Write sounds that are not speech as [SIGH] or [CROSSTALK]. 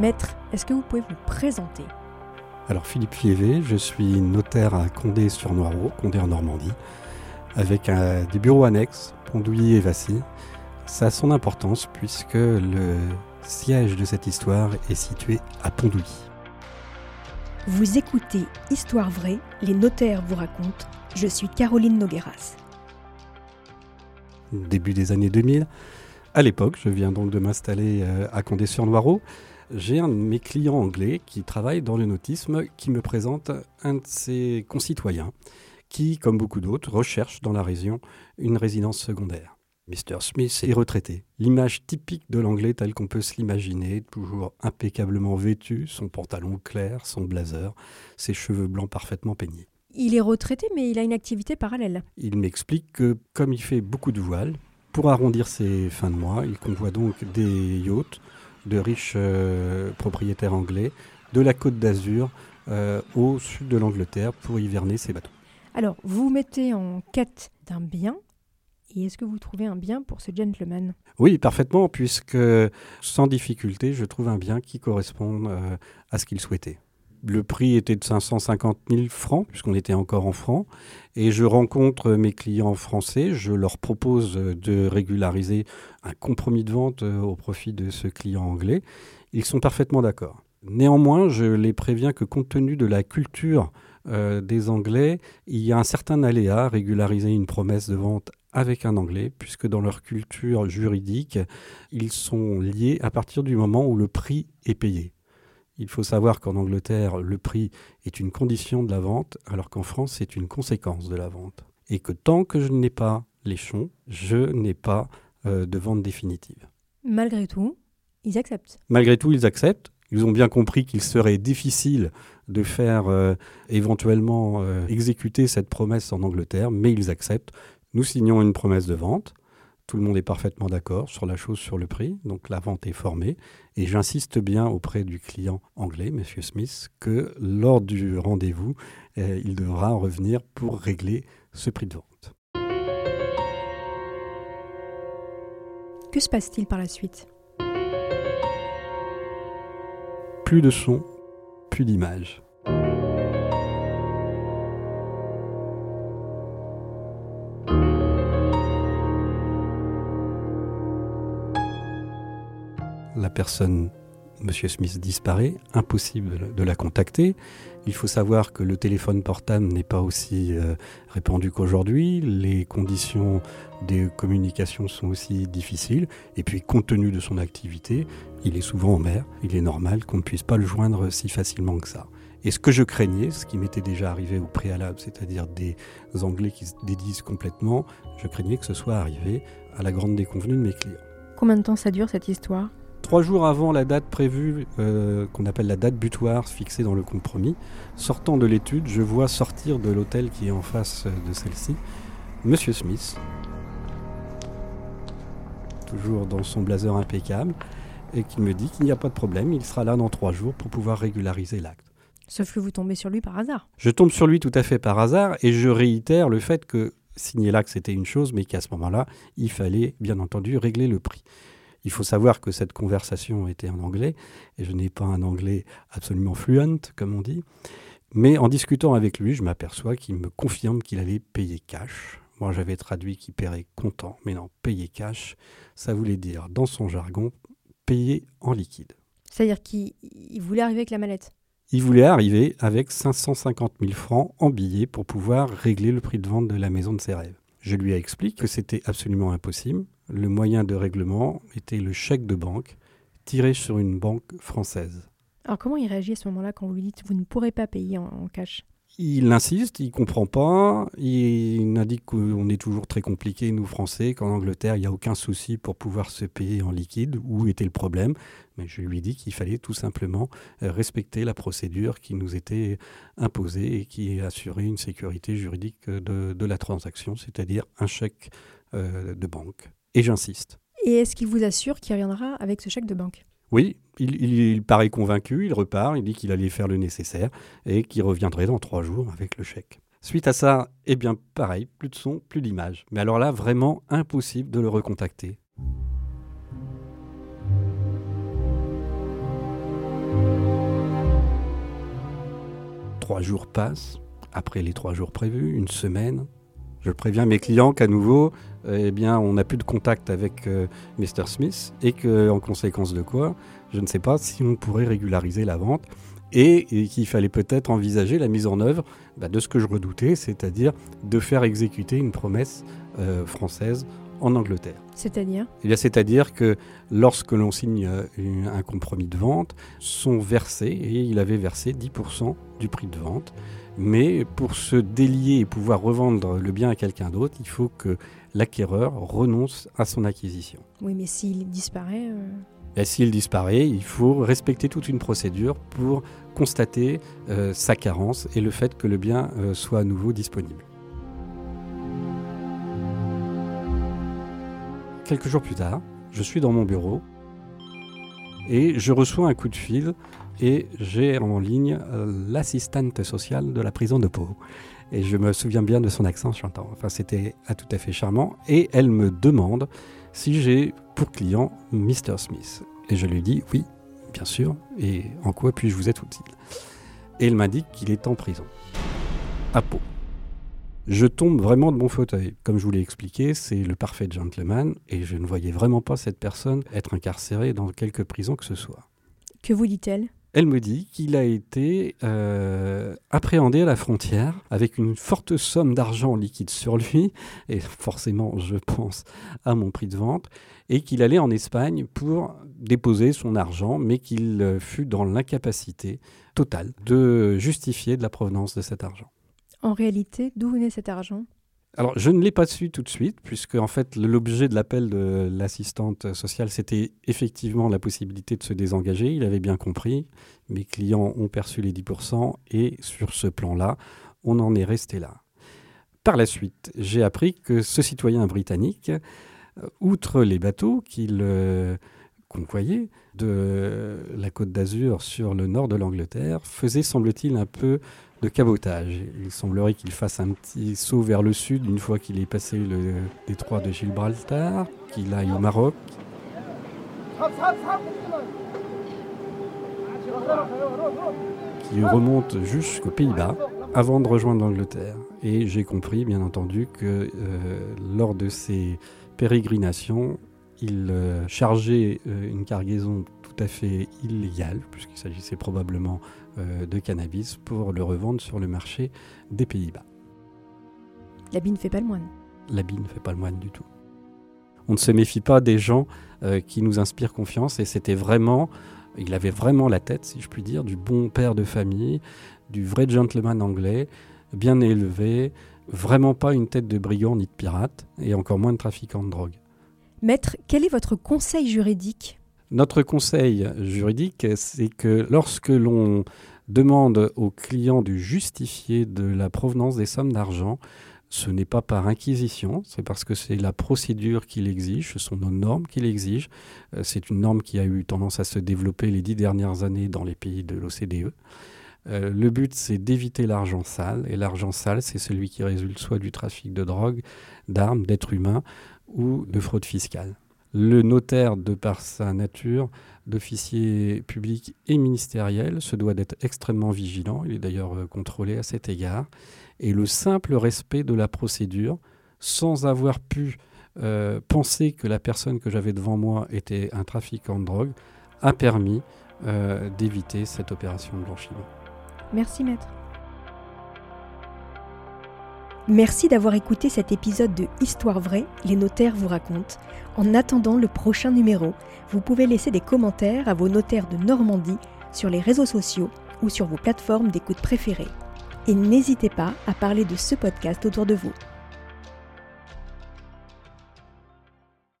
Maître, est-ce que vous pouvez vous présenter? Alors Philippe Fievé, je suis notaire à Condé-sur-Noireau, Condé en Normandie, avec des bureaux annexes, Pondouilly et Vassy. Ça a son importance puisque le siège de cette histoire est situé à Pondouilly. Vous écoutez Histoire vraie, les notaires vous racontent. Je suis Caroline Nogueras. Début des années 2000, à l'époque, je viens donc de m'installer euh, à Condé-sur-Noireau. J'ai un de mes clients anglais qui travaille dans le nautisme qui me présente un de ses concitoyens qui, comme beaucoup d'autres, recherche dans la région une résidence secondaire. Mr. Smith est retraité. L'image typique de l'anglais tel qu'on peut se l'imaginer, toujours impeccablement vêtu, son pantalon clair, son blazer, ses cheveux blancs parfaitement peignés. Il est retraité, mais il a une activité parallèle. Il m'explique que, comme il fait beaucoup de voiles, pour arrondir ses fins de mois, il convoit donc des yachts de riches euh, propriétaires anglais de la côte d'Azur euh, au sud de l'Angleterre pour hiverner ses bateaux. Alors, vous vous mettez en quête d'un bien et est-ce que vous trouvez un bien pour ce gentleman? Oui, parfaitement, puisque sans difficulté, je trouve un bien qui correspond euh, à ce qu'il souhaitait. Le prix était de 550 000 francs, puisqu'on était encore en francs. Et je rencontre mes clients français, je leur propose de régulariser un compromis de vente euh, au profit de ce client anglais. Ils sont parfaitement d'accord. Néanmoins, je les préviens que compte tenu de la culture euh, des Anglais, il y a un certain aléa régulariser une promesse de vente avec un Anglais, puisque dans leur culture juridique, ils sont liés à partir du moment où le prix est payé. Il faut savoir qu'en Angleterre, le prix est une condition de la vente, alors qu'en France, c'est une conséquence de la vente. Et que tant que je n'ai pas les chons, je n'ai pas euh, de vente définitive. Malgré tout, ils acceptent. Malgré tout, ils acceptent. Ils ont bien compris qu'il serait difficile de faire euh, éventuellement euh, exécuter cette promesse en Angleterre, mais ils acceptent nous signons une promesse de vente. Tout le monde est parfaitement d'accord sur la chose, sur le prix. Donc la vente est formée. Et j'insiste bien auprès du client anglais, M. Smith, que lors du rendez-vous, euh, il devra revenir pour régler ce prix de vente. Que se passe-t-il par la suite? Plus de son, plus d'image. La personne, M. Smith, disparaît, impossible de la contacter. Il faut savoir que le téléphone portable n'est pas aussi euh, répandu qu'aujourd'hui, les conditions de communication sont aussi difficiles, et puis compte tenu de son activité, il est souvent en mer, il est normal qu'on ne puisse pas le joindre si facilement que ça. Et ce que je craignais, ce qui m'était déjà arrivé au préalable, c'est-à-dire des Anglais qui se dédisent complètement, je craignais que ce soit arrivé à la grande déconvenue de mes clients. Combien de temps ça dure cette histoire? Trois jours avant la date prévue, euh, qu'on appelle la date butoir fixée dans le compromis, sortant de l'étude, je vois sortir de l'hôtel qui est en face de celle-ci, Monsieur Smith, toujours dans son blazer impeccable, et qui me dit qu'il n'y a pas de problème, il sera là dans trois jours pour pouvoir régulariser l'acte. Sauf que vous tombez sur lui par hasard. Je tombe sur lui tout à fait par hasard, et je réitère le fait que signer l'acte c'était une chose, mais qu'à ce moment-là, il fallait bien entendu régler le prix. Il faut savoir que cette conversation était en anglais, et je n'ai pas un anglais absolument fluent, comme on dit. Mais en discutant avec lui, je m'aperçois qu'il me confirme qu'il allait payer cash. Moi, j'avais traduit qu'il paierait comptant, mais non, payer cash, ça voulait dire, dans son jargon, payer en liquide. C'est-à-dire qu'il voulait arriver avec la mallette? Il voulait arriver avec 550 000 francs en billets pour pouvoir régler le prix de vente de la maison de ses rêves. Je lui ai expliqué que c'était absolument impossible, le moyen de règlement était le chèque de banque tiré sur une banque française. Alors comment il réagit à ce moment-là quand vous lui dites vous ne pourrez pas payer en, cash? Il insiste, il comprend pas, il indique qu'on est toujours très compliqué, nous Français, qu'en Angleterre, il n'y a aucun souci pour pouvoir se payer en liquide. Où était le problème? Mais je lui dis qu'il fallait tout simplement euh, respecter la procédure qui nous était imposée et qui assurait une sécurité juridique de, la transaction, c'est-à-dire un chèque euh, de banque et j'insiste. Et est-ce qu'il vous assure qu'il reviendra avec ce chèque de banque? Oui, il, paraît convaincu, il repart, il dit qu'il allait faire le nécessaire et qu'il reviendrait dans trois jours avec le chèque. Suite à ça, eh bien pareil, plus de son, plus d'image. Mais alors là, vraiment impossible de le recontacter. Trois jours passent, après les trois jours prévus, une semaine, je préviens mes clients qu'à nouveau, eh bien, on n'a plus de contact avec euh, Mr. Smith et qu'en conséquence de quoi, je ne sais pas si on pourrait régulariser la vente et, qu'il fallait peut-être envisager la mise en œuvre bah, de ce que je redoutais, c'est-à-dire de faire exécuter une promesse euh, française en Angleterre. C'est-à-dire? Eh C'est-à-dire que lorsque l'on signe euh, un compromis de vente, sont versés, et il avait versé 10% du prix de vente, mais pour se délier et pouvoir revendre le bien à quelqu'un d'autre, il faut que l'acquéreur renonce à son acquisition. Oui, mais s'il disparaît... Euh, et s'il disparaît, il faut respecter toute une procédure pour constater euh, sa carence et le fait que le bien euh, soit à nouveau disponible. Quelques jours plus tard, je suis dans mon bureau et je reçois un coup de fil et j'ai en ligne euh, l'assistante sociale de la prison de Pau. Et je me souviens bien de son accent chantant. Enfin, c'était tout à fait charmant. Et elle me demande si j'ai pour client Mr. Smith. Et je lui dis oui, bien sûr, et en quoi puis-je vous être utile? Et elle m'indique qu'il est en prison, à Pau. Je tombe vraiment de mon fauteuil. Comme je vous l'ai expliqué, c'est le parfait gentleman, et je ne voyais vraiment pas cette personne être incarcérée dans quelque prison que ce soit. Que vous dit-elle? Elle me dit qu'il a été euh, appréhendé à la frontière avec une forte somme d'argent liquide sur lui, [LAUGHS] et forcément je pense à mon prix de vente, et qu'il allait en Espagne pour déposer son argent, mais qu'il euh, fut dans l'incapacité totale de justifier de la provenance de cet argent. En réalité, d'où venait cet argent? Alors, je ne l'ai pas su tout de suite, puisque en fait, l'objet de l'appel de l'assistante sociale, c'était effectivement la possibilité de se désengager. Il avait bien compris. Mes clients ont perçu les 10%, et sur ce plan-là, on en est resté là. Par la suite, j'ai appris que ce citoyen britannique, euh, outre les bateaux qu'il euh, convoyait de la côte d'Azur sur le nord de l'Angleterre, faisait, semble-t-il, un peu de cabotage. Il semblerait qu'il fasse un petit saut vers le sud une fois qu'il est passé le détroit de Gibraltar, qu'il aille au Maroc. Qu'il remonte jusqu'aux Pays-Bas avant de rejoindre l'Angleterre. Et j'ai compris, bien entendu, que euh, lors de ces pérégrinations, il euh, chargeait euh, une cargaison à fait illégale, puisqu'il s'agissait probablement euh, de cannabis pour le revendre sur le marché des Pays-Bas. L'habit ne fait pas le moine. L'habit ne fait pas le moine du tout. On ne se méfie pas des gens euh, qui nous inspirent confiance et c'était vraiment, il avait vraiment la tête, si je puis dire, du bon père de famille, du vrai gentleman anglais, bien élevé, vraiment pas une tête de brigand ni de pirate et encore moins de trafiquant de drogue. Maître, quel est votre conseil juridique notre conseil juridique, c'est que lorsque l'on demande au client de justifier de la provenance des sommes d'argent, ce n'est pas par inquisition, c'est parce que c'est la procédure qui l'exige, ce sont nos normes qui l'exigent. Euh, c'est une norme qui a eu tendance à se développer les dix dernières années dans les pays de l'OCDE. Euh, le but, c'est d'éviter l'argent sale, et l'argent sale, c'est celui qui résulte soit du trafic de drogue, d'armes, d'êtres humains ou de fraude fiscale. Le notaire, de par sa nature d'officier public et ministériel, se doit d'être extrêmement vigilant. Il est d'ailleurs euh, contrôlé à cet égard. Et le simple respect de la procédure, sans avoir pu euh, penser que la personne que j'avais devant moi était un trafiquant de drogue, a permis euh, d'éviter cette opération de blanchiment. Merci maître. Merci d'avoir écouté cet épisode de Histoire vraie, les notaires vous racontent. En attendant le prochain numéro, vous pouvez laisser des commentaires à vos notaires de Normandie sur les réseaux sociaux ou sur vos plateformes d'écoute préférées. Et n'hésitez pas à parler de ce podcast autour de vous.